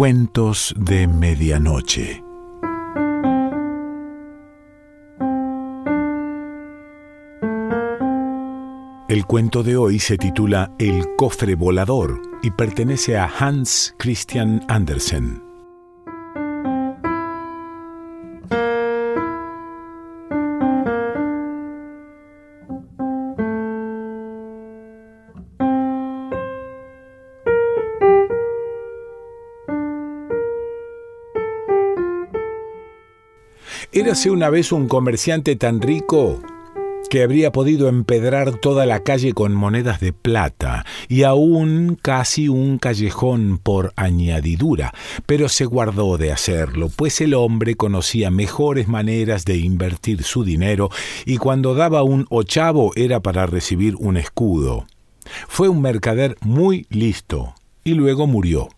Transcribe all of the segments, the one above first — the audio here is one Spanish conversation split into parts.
Cuentos de Medianoche. El cuento de hoy se titula El cofre volador y pertenece a Hans Christian Andersen. Érase una vez un comerciante tan rico que habría podido empedrar toda la calle con monedas de plata y aún casi un callejón por añadidura, pero se guardó de hacerlo, pues el hombre conocía mejores maneras de invertir su dinero y cuando daba un ochavo era para recibir un escudo. Fue un mercader muy listo y luego murió.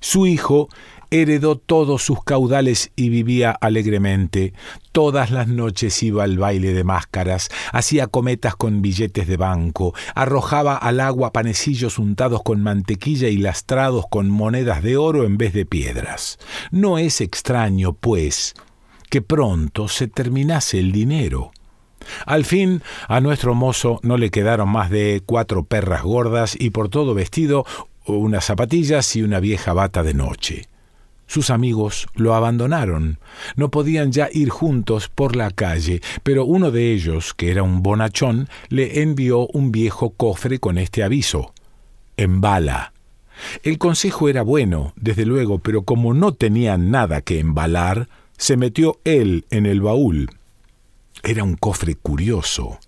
Su hijo heredó todos sus caudales y vivía alegremente. Todas las noches iba al baile de máscaras, hacía cometas con billetes de banco, arrojaba al agua panecillos untados con mantequilla y lastrados con monedas de oro en vez de piedras. No es extraño, pues, que pronto se terminase el dinero. Al fin, a nuestro mozo no le quedaron más de cuatro perras gordas y por todo vestido unas zapatillas y una vieja bata de noche. Sus amigos lo abandonaron. No podían ya ir juntos por la calle, pero uno de ellos, que era un bonachón, le envió un viejo cofre con este aviso. Embala. El consejo era bueno, desde luego, pero como no tenía nada que embalar, se metió él en el baúl. Era un cofre curioso.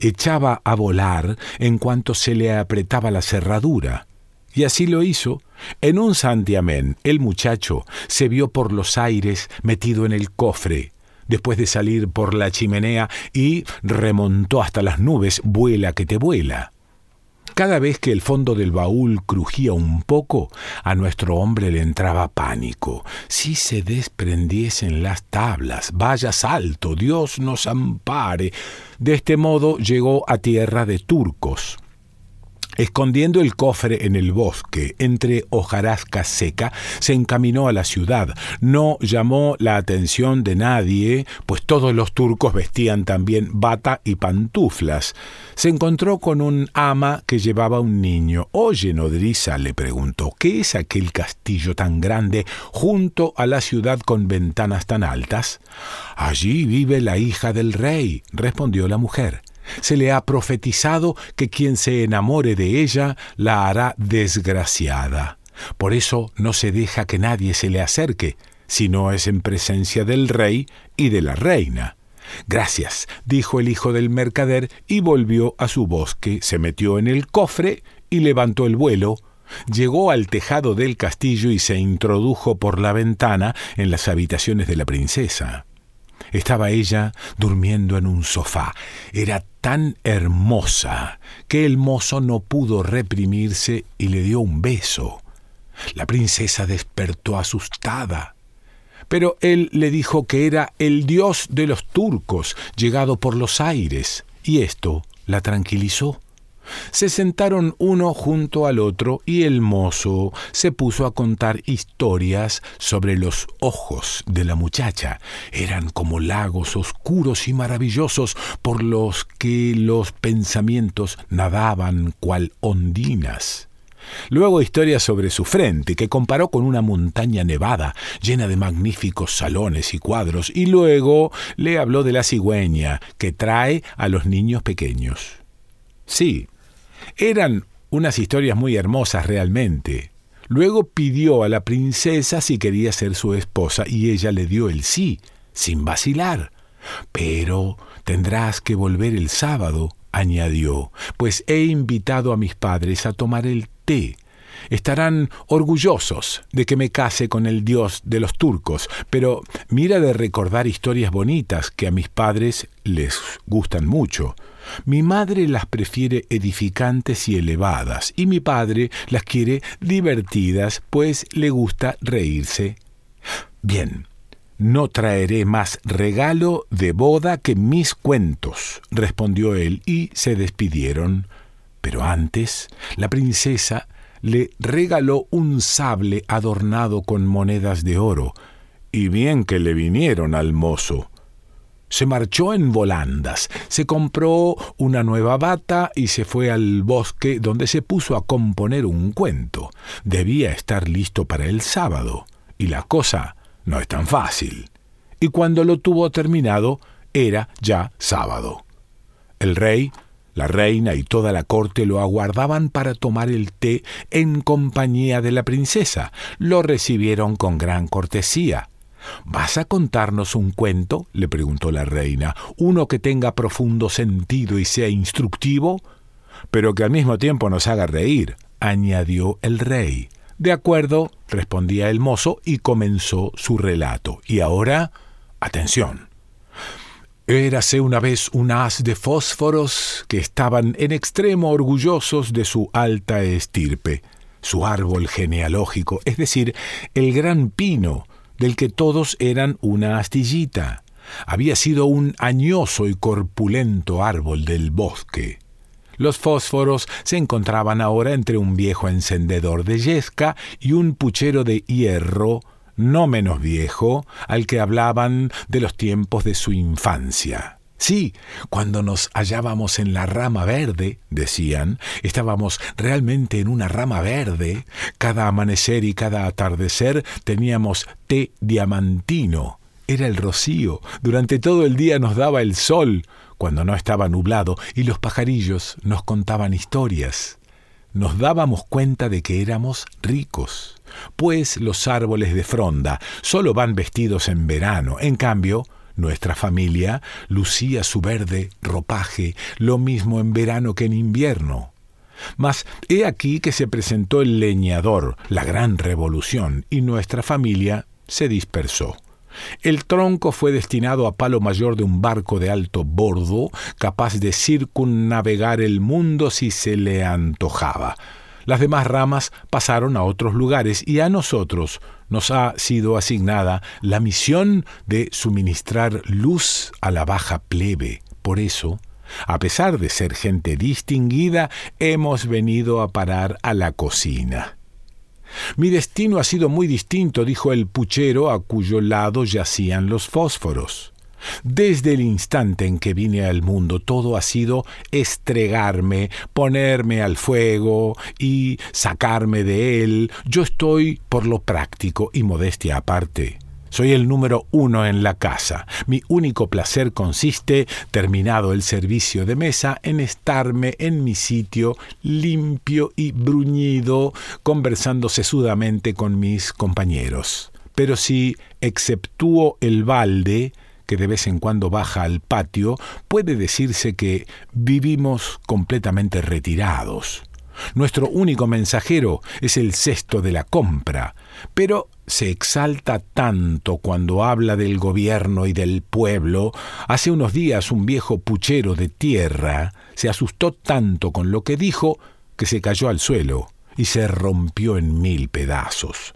Echaba a volar en cuanto se le apretaba la cerradura. Y así lo hizo. En un santiamén, el muchacho se vio por los aires metido en el cofre, después de salir por la chimenea y remontó hasta las nubes, vuela que te vuela. Cada vez que el fondo del baúl crujía un poco, a nuestro hombre le entraba pánico. Si se desprendiesen las tablas, vaya salto, Dios nos ampare. De este modo llegó a tierra de turcos. Escondiendo el cofre en el bosque, entre hojarasca seca, se encaminó a la ciudad. No llamó la atención de nadie, pues todos los turcos vestían también bata y pantuflas. Se encontró con un ama que llevaba un niño. Oye, nodriza, le preguntó, ¿qué es aquel castillo tan grande junto a la ciudad con ventanas tan altas? Allí vive la hija del rey, respondió la mujer. Se le ha profetizado que quien se enamore de ella la hará desgraciada. Por eso no se deja que nadie se le acerque, si no es en presencia del rey y de la reina. Gracias, dijo el hijo del mercader, y volvió a su bosque, se metió en el cofre y levantó el vuelo, llegó al tejado del castillo y se introdujo por la ventana en las habitaciones de la princesa. Estaba ella durmiendo en un sofá. Era tan hermosa que el mozo no pudo reprimirse y le dio un beso. La princesa despertó asustada. Pero él le dijo que era el dios de los turcos, llegado por los aires, y esto la tranquilizó. Se sentaron uno junto al otro y el mozo se puso a contar historias sobre los ojos de la muchacha. Eran como lagos oscuros y maravillosos por los que los pensamientos nadaban cual ondinas. Luego historias sobre su frente, que comparó con una montaña nevada, llena de magníficos salones y cuadros, y luego le habló de la cigüeña, que trae a los niños pequeños. Sí, eran unas historias muy hermosas realmente. Luego pidió a la princesa si quería ser su esposa y ella le dio el sí, sin vacilar. Pero tendrás que volver el sábado, añadió, pues he invitado a mis padres a tomar el té. Estarán orgullosos de que me case con el dios de los turcos, pero mira de recordar historias bonitas que a mis padres les gustan mucho. Mi madre las prefiere edificantes y elevadas, y mi padre las quiere divertidas, pues le gusta reírse. Bien, no traeré más regalo de boda que mis cuentos, respondió él, y se despidieron. Pero antes, la princesa le regaló un sable adornado con monedas de oro, y bien que le vinieron al mozo. Se marchó en volandas, se compró una nueva bata y se fue al bosque donde se puso a componer un cuento. Debía estar listo para el sábado, y la cosa no es tan fácil. Y cuando lo tuvo terminado, era ya sábado. El rey, la reina y toda la corte lo aguardaban para tomar el té en compañía de la princesa. Lo recibieron con gran cortesía. ¿Vas a contarnos un cuento? le preguntó la reina, uno que tenga profundo sentido y sea instructivo, pero que al mismo tiempo nos haga reír, añadió el rey. De acuerdo, respondía el mozo y comenzó su relato. Y ahora, atención. Érase una vez un haz de fósforos que estaban en extremo orgullosos de su alta estirpe, su árbol genealógico, es decir, el gran pino, del que todos eran una astillita. Había sido un añoso y corpulento árbol del bosque. Los fósforos se encontraban ahora entre un viejo encendedor de yesca y un puchero de hierro no menos viejo, al que hablaban de los tiempos de su infancia. Sí, cuando nos hallábamos en la rama verde, decían, estábamos realmente en una rama verde. Cada amanecer y cada atardecer teníamos té diamantino. Era el rocío. Durante todo el día nos daba el sol, cuando no estaba nublado, y los pajarillos nos contaban historias. Nos dábamos cuenta de que éramos ricos, pues los árboles de fronda solo van vestidos en verano. En cambio, nuestra familia lucía su verde ropaje lo mismo en verano que en invierno. Mas he aquí que se presentó el leñador, la gran revolución, y nuestra familia se dispersó. El tronco fue destinado a palo mayor de un barco de alto bordo, capaz de circunnavegar el mundo si se le antojaba. Las demás ramas pasaron a otros lugares y a nosotros nos ha sido asignada la misión de suministrar luz a la baja plebe. Por eso, a pesar de ser gente distinguida, hemos venido a parar a la cocina. Mi destino ha sido muy distinto, dijo el puchero a cuyo lado yacían los fósforos. Desde el instante en que vine al mundo, todo ha sido estregarme, ponerme al fuego y sacarme de él. Yo estoy por lo práctico y modestia aparte. Soy el número uno en la casa. Mi único placer consiste, terminado el servicio de mesa, en estarme en mi sitio limpio y bruñido, conversando sesudamente con mis compañeros. Pero si exceptúo el balde, que de vez en cuando baja al patio, puede decirse que vivimos completamente retirados. Nuestro único mensajero es el cesto de la compra, pero se exalta tanto cuando habla del gobierno y del pueblo. Hace unos días un viejo puchero de tierra se asustó tanto con lo que dijo que se cayó al suelo y se rompió en mil pedazos.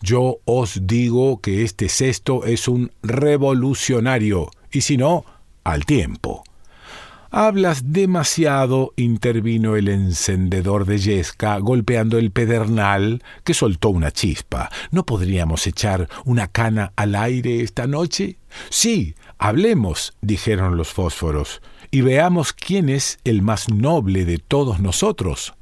Yo os digo que este cesto es un revolucionario, y si no, al tiempo. Hablas demasiado, intervino el encendedor de yesca, golpeando el pedernal, que soltó una chispa. ¿No podríamos echar una cana al aire esta noche? Sí, hablemos, dijeron los fósforos, y veamos quién es el más noble de todos nosotros.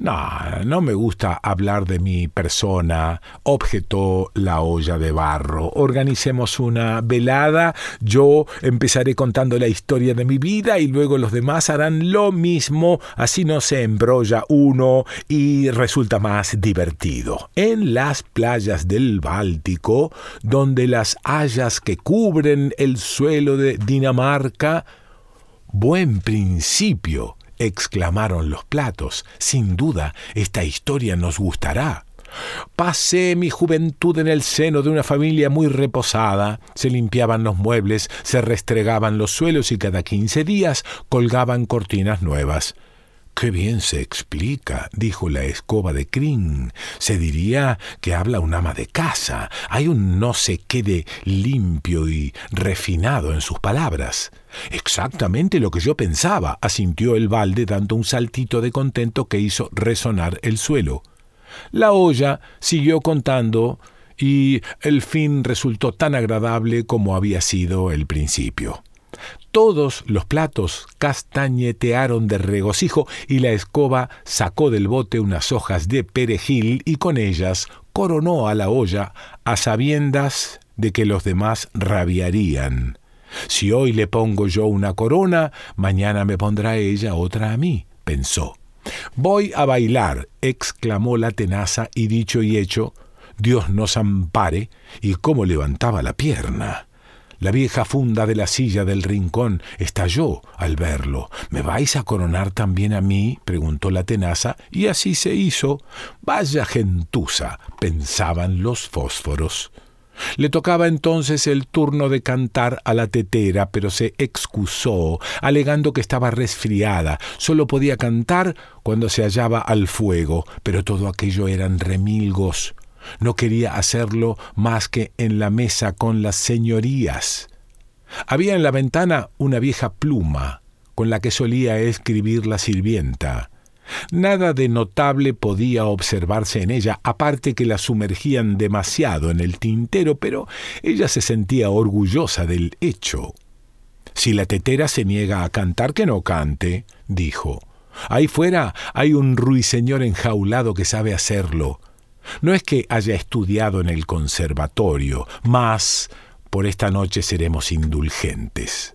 No, no me gusta hablar de mi persona, objetó la olla de barro. Organicemos una velada, yo empezaré contando la historia de mi vida y luego los demás harán lo mismo, así no se embrolla uno y resulta más divertido. En las playas del Báltico, donde las hayas que cubren el suelo de Dinamarca, buen principio exclamaron los platos. Sin duda, esta historia nos gustará. Pasé mi juventud en el seno de una familia muy reposada. Se limpiaban los muebles, se restregaban los suelos y cada quince días colgaban cortinas nuevas. Qué bien se explica, dijo la escoba de Crin. Se diría que habla un ama de casa. Hay un no sé qué de limpio y refinado en sus palabras. Exactamente lo que yo pensaba, asintió el balde dando un saltito de contento que hizo resonar el suelo. La olla siguió contando y el fin resultó tan agradable como había sido el principio. Todos los platos castañetearon de regocijo y la escoba sacó del bote unas hojas de perejil y con ellas coronó a la olla a sabiendas de que los demás rabiarían. Si hoy le pongo yo una corona, mañana me pondrá ella otra a mí, pensó. Voy a bailar, exclamó la tenaza, y dicho y hecho, Dios nos ampare, y cómo levantaba la pierna. La vieja funda de la silla del rincón estalló al verlo. ¿Me vais a coronar también a mí? preguntó la tenaza, y así se hizo. Vaya gentuza, pensaban los fósforos. Le tocaba entonces el turno de cantar a la tetera, pero se excusó, alegando que estaba resfriada. Solo podía cantar cuando se hallaba al fuego, pero todo aquello eran remilgos. No quería hacerlo más que en la mesa con las señorías. Había en la ventana una vieja pluma, con la que solía escribir la sirvienta. Nada de notable podía observarse en ella, aparte que la sumergían demasiado en el tintero, pero ella se sentía orgullosa del hecho. Si la tetera se niega a cantar, que no cante, dijo. Ahí fuera hay un ruiseñor enjaulado que sabe hacerlo. No es que haya estudiado en el conservatorio, mas por esta noche seremos indulgentes.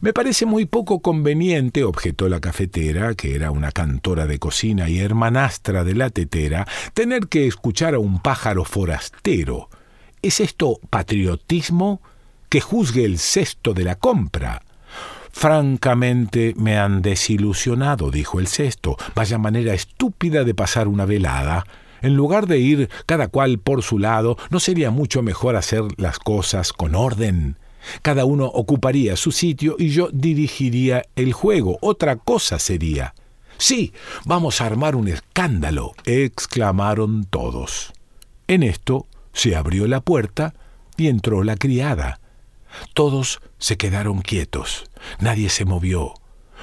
Me parece muy poco conveniente, objetó la cafetera, que era una cantora de cocina y hermanastra de la tetera, tener que escuchar a un pájaro forastero. ¿Es esto patriotismo? Que juzgue el cesto de la compra. Francamente me han desilusionado, dijo el cesto. Vaya manera estúpida de pasar una velada. En lugar de ir cada cual por su lado, ¿no sería mucho mejor hacer las cosas con orden? Cada uno ocuparía su sitio y yo dirigiría el juego. Otra cosa sería. Sí, vamos a armar un escándalo, exclamaron todos. En esto se abrió la puerta y entró la criada. Todos se quedaron quietos, nadie se movió,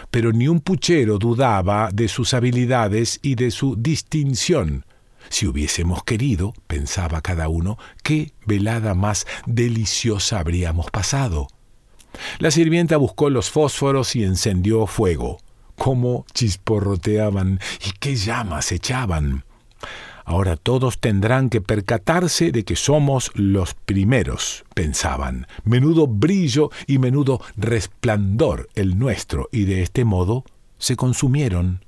pero ni un puchero dudaba de sus habilidades y de su distinción. Si hubiésemos querido, pensaba cada uno, qué velada más deliciosa habríamos pasado. La sirvienta buscó los fósforos y encendió fuego. Cómo chisporroteaban y qué llamas echaban. Ahora todos tendrán que percatarse de que somos los primeros, pensaban. Menudo brillo y menudo resplandor el nuestro, y de este modo se consumieron.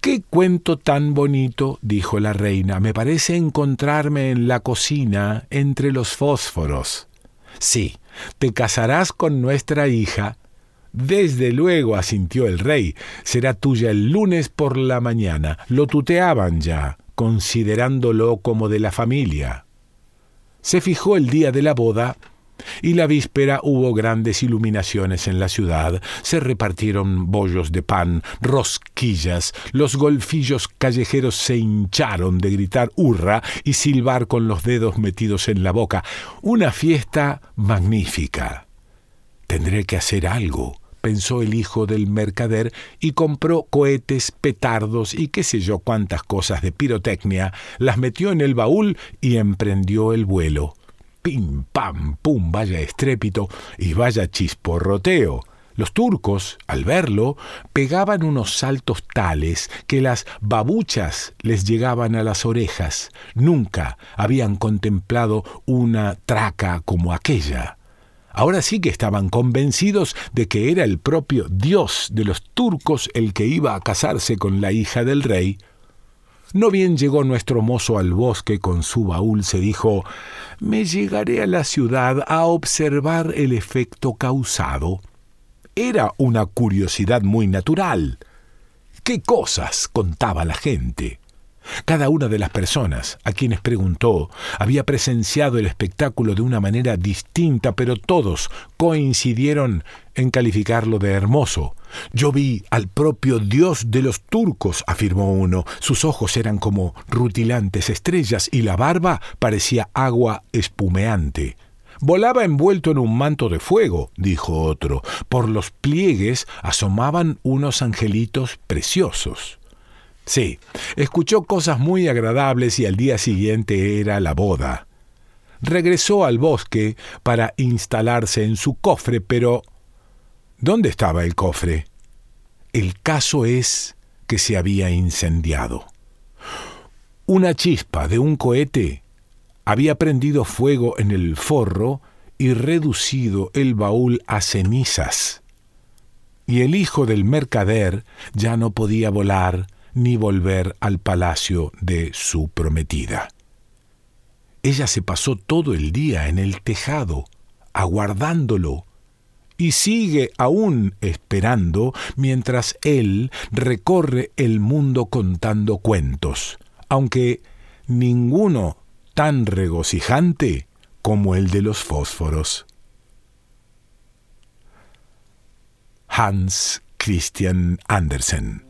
Qué cuento tan bonito, dijo la reina. Me parece encontrarme en la cocina entre los fósforos. Sí, te casarás con nuestra hija. Desde luego, asintió el rey. Será tuya el lunes por la mañana. Lo tuteaban ya, considerándolo como de la familia. Se fijó el día de la boda y la víspera hubo grandes iluminaciones en la ciudad, se repartieron bollos de pan, rosquillas, los golfillos callejeros se hincharon de gritar hurra y silbar con los dedos metidos en la boca. Una fiesta magnífica. Tendré que hacer algo, pensó el hijo del mercader y compró cohetes, petardos y qué sé yo cuántas cosas de pirotecnia, las metió en el baúl y emprendió el vuelo pim, pam, pum, vaya estrépito y vaya chisporroteo. Los turcos, al verlo, pegaban unos saltos tales que las babuchas les llegaban a las orejas. Nunca habían contemplado una traca como aquella. Ahora sí que estaban convencidos de que era el propio Dios de los turcos el que iba a casarse con la hija del rey, no bien llegó nuestro mozo al bosque con su baúl, se dijo Me llegaré a la ciudad a observar el efecto causado. Era una curiosidad muy natural. ¿Qué cosas contaba la gente? Cada una de las personas a quienes preguntó había presenciado el espectáculo de una manera distinta, pero todos coincidieron en calificarlo de hermoso. Yo vi al propio dios de los turcos, afirmó uno. Sus ojos eran como rutilantes estrellas y la barba parecía agua espumeante. Volaba envuelto en un manto de fuego, dijo otro. Por los pliegues asomaban unos angelitos preciosos. Sí, escuchó cosas muy agradables y al día siguiente era la boda. Regresó al bosque para instalarse en su cofre, pero ¿dónde estaba el cofre? El caso es que se había incendiado. Una chispa de un cohete había prendido fuego en el forro y reducido el baúl a cenizas. Y el hijo del mercader ya no podía volar ni volver al palacio de su prometida. Ella se pasó todo el día en el tejado, aguardándolo, y sigue aún esperando mientras él recorre el mundo contando cuentos, aunque ninguno tan regocijante como el de los fósforos. Hans Christian Andersen